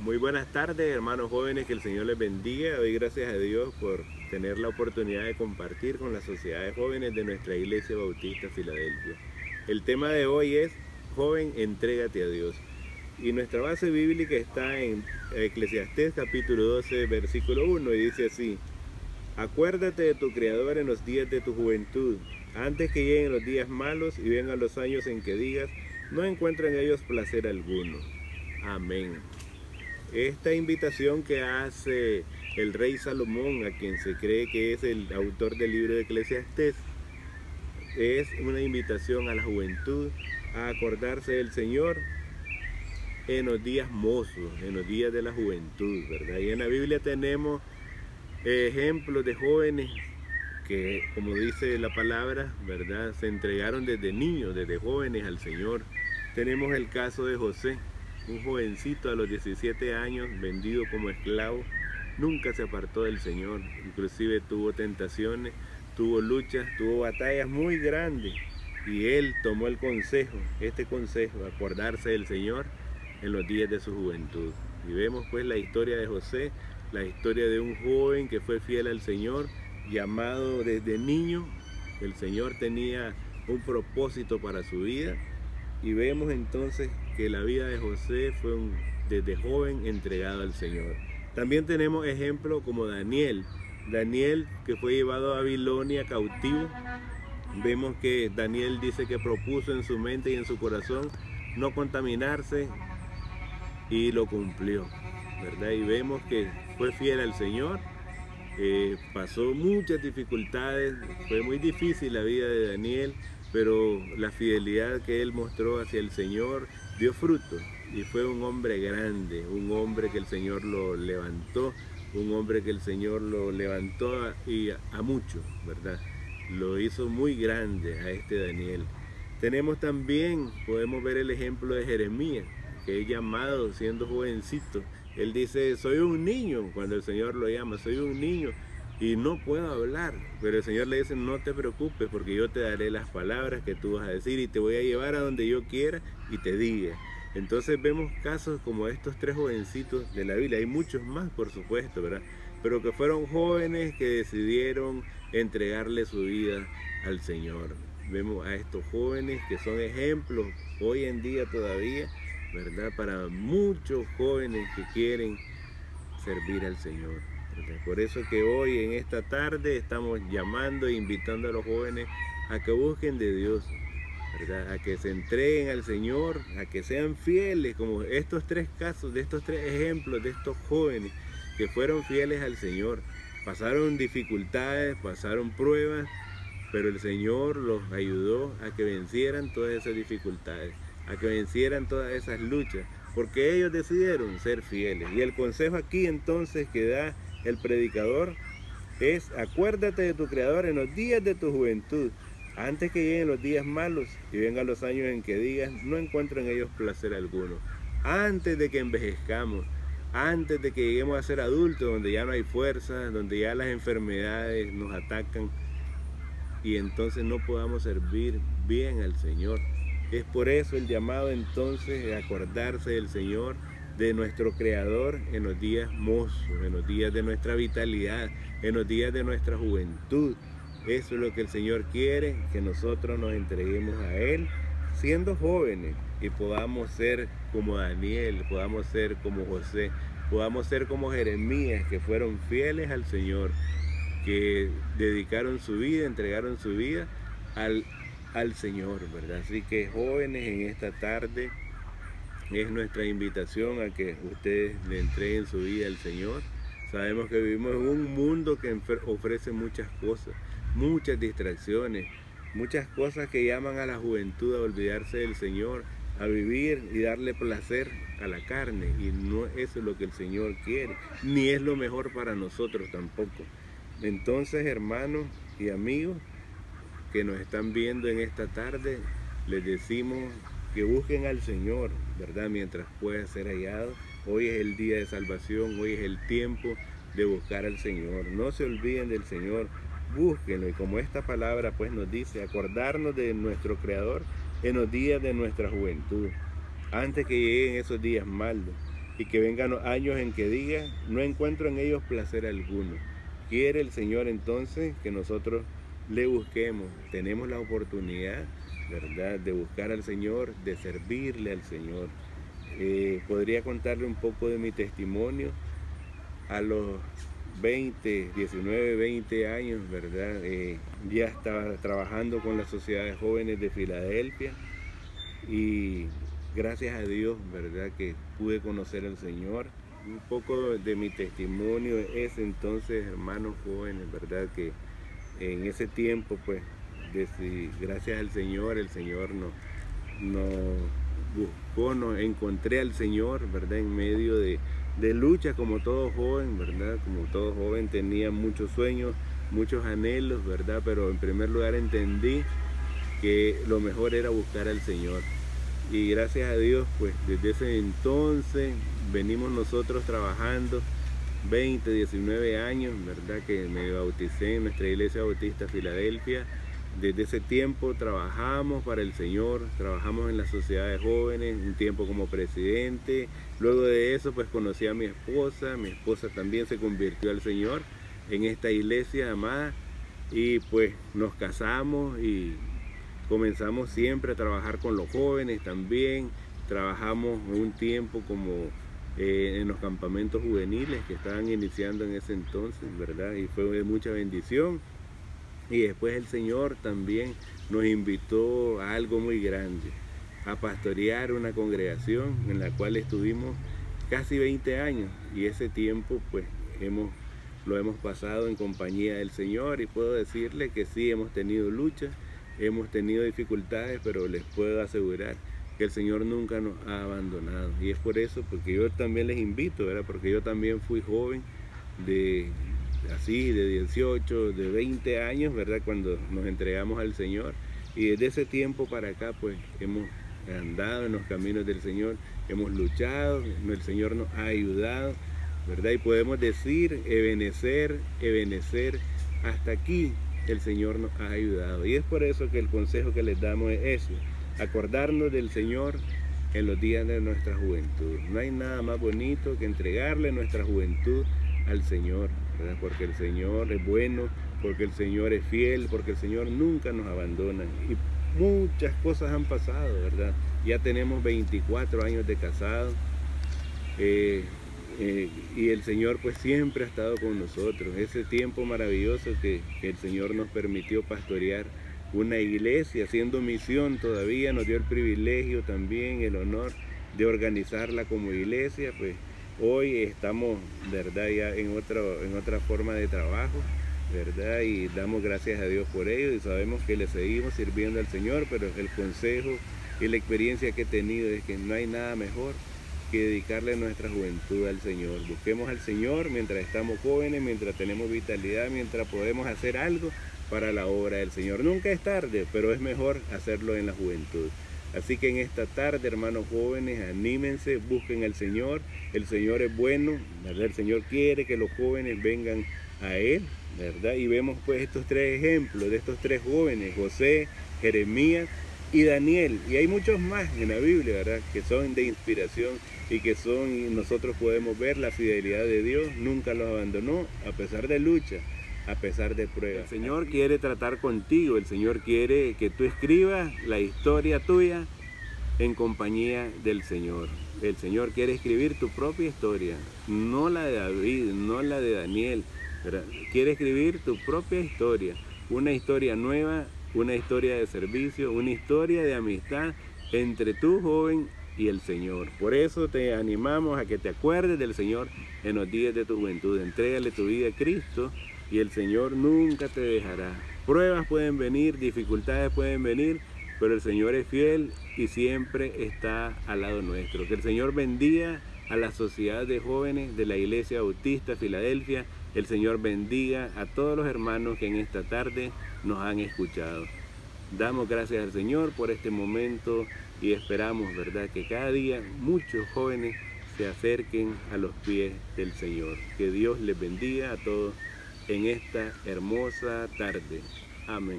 Muy buenas tardes, hermanos jóvenes, que el Señor les bendiga. Doy gracias a Dios por tener la oportunidad de compartir con las sociedades jóvenes de nuestra Iglesia Bautista Filadelfia. El tema de hoy es Joven, entrégate a Dios. Y nuestra base bíblica está en Eclesiastés capítulo 12, versículo 1, y dice así, Acuérdate de tu Creador en los días de tu juventud, antes que lleguen los días malos y vengan los años en que digas, no encuentro en ellos placer alguno. Amén. Esta invitación que hace el rey Salomón, a quien se cree que es el autor del libro de Eclesiastés, es una invitación a la juventud a acordarse del Señor en los días mozos, en los días de la juventud, ¿verdad? Y en la Biblia tenemos ejemplos de jóvenes que, como dice la palabra, ¿verdad? Se entregaron desde niños, desde jóvenes al Señor. Tenemos el caso de José, un jovencito a los 17 años, vendido como esclavo, nunca se apartó del Señor, inclusive tuvo tentaciones, tuvo luchas, tuvo batallas muy grandes. Y él tomó el consejo, este consejo, acordarse del Señor en los días de su juventud. Y vemos pues la historia de José, la historia de un joven que fue fiel al Señor, llamado desde niño, el Señor tenía un propósito para su vida. Y vemos entonces que la vida de José fue desde joven entregado al Señor. También tenemos ejemplos como Daniel. Daniel que fue llevado a Babilonia cautivo. Vemos que Daniel dice que propuso en su mente y en su corazón no contaminarse y lo cumplió. ¿verdad? Y vemos que fue fiel al Señor. Eh, pasó muchas dificultades, fue muy difícil la vida de Daniel, pero la fidelidad que él mostró hacia el Señor dio fruto y fue un hombre grande, un hombre que el Señor lo levantó, un hombre que el Señor lo levantó y a, a mucho, ¿verdad? Lo hizo muy grande a este Daniel. Tenemos también, podemos ver el ejemplo de Jeremías, que es llamado siendo jovencito. Él dice, soy un niño, cuando el Señor lo llama, soy un niño y no puedo hablar. Pero el Señor le dice, no te preocupes porque yo te daré las palabras que tú vas a decir y te voy a llevar a donde yo quiera y te diga. Entonces vemos casos como estos tres jovencitos de la Biblia. Hay muchos más, por supuesto, ¿verdad? Pero que fueron jóvenes que decidieron entregarle su vida al Señor. Vemos a estos jóvenes que son ejemplos hoy en día todavía, ¿verdad? Para muchos jóvenes que quieren servir al Señor. Por eso que hoy en esta tarde estamos llamando e invitando a los jóvenes a que busquen de Dios, a que se entreguen al Señor, a que sean fieles, como estos tres casos, de estos tres ejemplos de estos jóvenes que fueron fieles al Señor. Pasaron dificultades, pasaron pruebas, pero el Señor los ayudó a que vencieran todas esas dificultades, a que vencieran todas esas luchas, porque ellos decidieron ser fieles. Y el consejo aquí entonces que da el predicador es acuérdate de tu creador en los días de tu juventud, antes que lleguen los días malos y vengan los años en que digas no encuentro en ellos placer alguno. Antes de que envejezcamos, antes de que lleguemos a ser adultos, donde ya no hay fuerza, donde ya las enfermedades nos atacan y entonces no podamos servir bien al Señor. Es por eso el llamado entonces de acordarse del Señor de nuestro Creador en los días mozos, en los días de nuestra vitalidad, en los días de nuestra juventud. Eso es lo que el Señor quiere, que nosotros nos entreguemos a Él siendo jóvenes y podamos ser como Daniel, podamos ser como José, podamos ser como Jeremías, que fueron fieles al Señor, que dedicaron su vida, entregaron su vida al, al Señor, ¿verdad? Así que jóvenes en esta tarde, es nuestra invitación a que ustedes le entreguen su vida al Señor. Sabemos que vivimos en un mundo que ofrece muchas cosas, muchas distracciones, muchas cosas que llaman a la juventud a olvidarse del Señor, a vivir y darle placer a la carne. Y no eso es lo que el Señor quiere, ni es lo mejor para nosotros tampoco. Entonces, hermanos y amigos que nos están viendo en esta tarde, les decimos que busquen al Señor, ¿verdad? Mientras pueda ser hallado. Hoy es el día de salvación, hoy es el tiempo de buscar al Señor. No se olviden del Señor, búsquenlo. Y como esta palabra pues nos dice, acordarnos de nuestro Creador en los días de nuestra juventud, antes que lleguen esos días malos. y que vengan años en que diga, no encuentro en ellos placer alguno. Quiere el Señor entonces que nosotros le busquemos. Tenemos la oportunidad, de buscar al Señor, de servirle al Señor. Eh, podría contarle un poco de mi testimonio a los 20, 19, 20 años, ¿verdad? Eh, ya estaba trabajando con las sociedades jóvenes de Filadelfia y gracias a Dios, ¿verdad? Que pude conocer al Señor. Un poco de mi testimonio es entonces, hermanos jóvenes, ¿verdad? Que en ese tiempo, pues, gracias al Señor, el Señor nos, nos buscó, nos encontré al Señor, ¿verdad? En medio de, de lucha como todo joven, ¿verdad? Como todo joven tenía muchos sueños, muchos anhelos, ¿verdad? Pero en primer lugar entendí que lo mejor era buscar al Señor y gracias a Dios pues desde ese entonces venimos nosotros trabajando 20, 19 años, ¿verdad? Que me bauticé en nuestra iglesia bautista Filadelfia. Desde ese tiempo trabajamos para el Señor, trabajamos en la sociedad de jóvenes, un tiempo como presidente. Luego de eso pues conocí a mi esposa, mi esposa también se convirtió al Señor en esta iglesia amada y pues nos casamos y comenzamos siempre a trabajar con los jóvenes también, trabajamos un tiempo como eh, en los campamentos juveniles que estaban iniciando en ese entonces, ¿verdad? Y fue de mucha bendición. Y después el Señor también nos invitó a algo muy grande, a pastorear una congregación en la cual estuvimos casi 20 años y ese tiempo pues hemos lo hemos pasado en compañía del Señor y puedo decirle que sí hemos tenido luchas hemos tenido dificultades, pero les puedo asegurar que el Señor nunca nos ha abandonado. Y es por eso, porque yo también les invito, ¿verdad? Porque yo también fui joven de así, de 18, de 20 años, ¿verdad? Cuando nos entregamos al Señor. Y desde ese tiempo para acá, pues hemos andado en los caminos del Señor, hemos luchado, el Señor nos ha ayudado, ¿verdad? Y podemos decir, ebenecer, ebenecer, hasta aquí el Señor nos ha ayudado. Y es por eso que el consejo que les damos es ese, acordarnos del Señor en los días de nuestra juventud. No hay nada más bonito que entregarle nuestra juventud al Señor, porque el Señor es bueno, porque el Señor es fiel, porque el Señor nunca nos abandona. Y muchas cosas han pasado, ¿verdad? Ya tenemos 24 años de casado. Eh, eh, y el Señor pues siempre ha estado con nosotros. Ese tiempo maravilloso que, el Señor nos permitió pastorear una iglesia, haciendo misión todavía, nos dio el privilegio también, el honor de organizarla como iglesia, pues hoy estamos, ¿verdad? Ya en, en otra forma de trabajo, ¿verdad? Y damos gracias a Dios por ello y sabemos que le seguimos sirviendo al Señor, pero el consejo y la experiencia que he tenido es que no hay nada mejor que dedicarle nuestra juventud al Señor. Busquemos al Señor mientras estamos jóvenes, mientras tenemos vitalidad, mientras podemos hacer algo para la obra del Señor. Nunca es tarde, pero es mejor hacerlo en la juventud. Así que en esta tarde, hermanos jóvenes, anímense, busquen al Señor. El Señor es bueno, ¿verdad? El Señor quiere que los jóvenes vengan a Él, ¿verdad? Y vemos pues estos tres ejemplos de estos tres jóvenes, José, Jeremías y Daniel. Y hay muchos más en la Biblia, ¿verdad? Que son de inspiración y que son, y nosotros podemos ver la fidelidad de Dios, nunca los abandonó, a pesar de lucha, a pesar de pruebas. El Señor quiere tratar contigo, el Señor quiere que tú escribas la historia tuya en compañía del Señor. El Señor quiere escribir tu propia historia, no la de David, no la de Daniel. Quiere escribir tu propia historia, una historia nueva una historia de servicio, una historia de amistad entre tu joven y el Señor. Por eso te animamos a que te acuerdes del Señor en los días de tu juventud. Entrégale tu vida a Cristo y el Señor nunca te dejará. Pruebas pueden venir, dificultades pueden venir, pero el Señor es fiel y siempre está al lado nuestro. Que el Señor bendiga a la sociedad de jóvenes de la Iglesia Bautista Filadelfia. El Señor bendiga a todos los hermanos que en esta tarde nos han escuchado. Damos gracias al Señor por este momento y esperamos, ¿verdad?, que cada día muchos jóvenes se acerquen a los pies del Señor. Que Dios les bendiga a todos en esta hermosa tarde. Amén.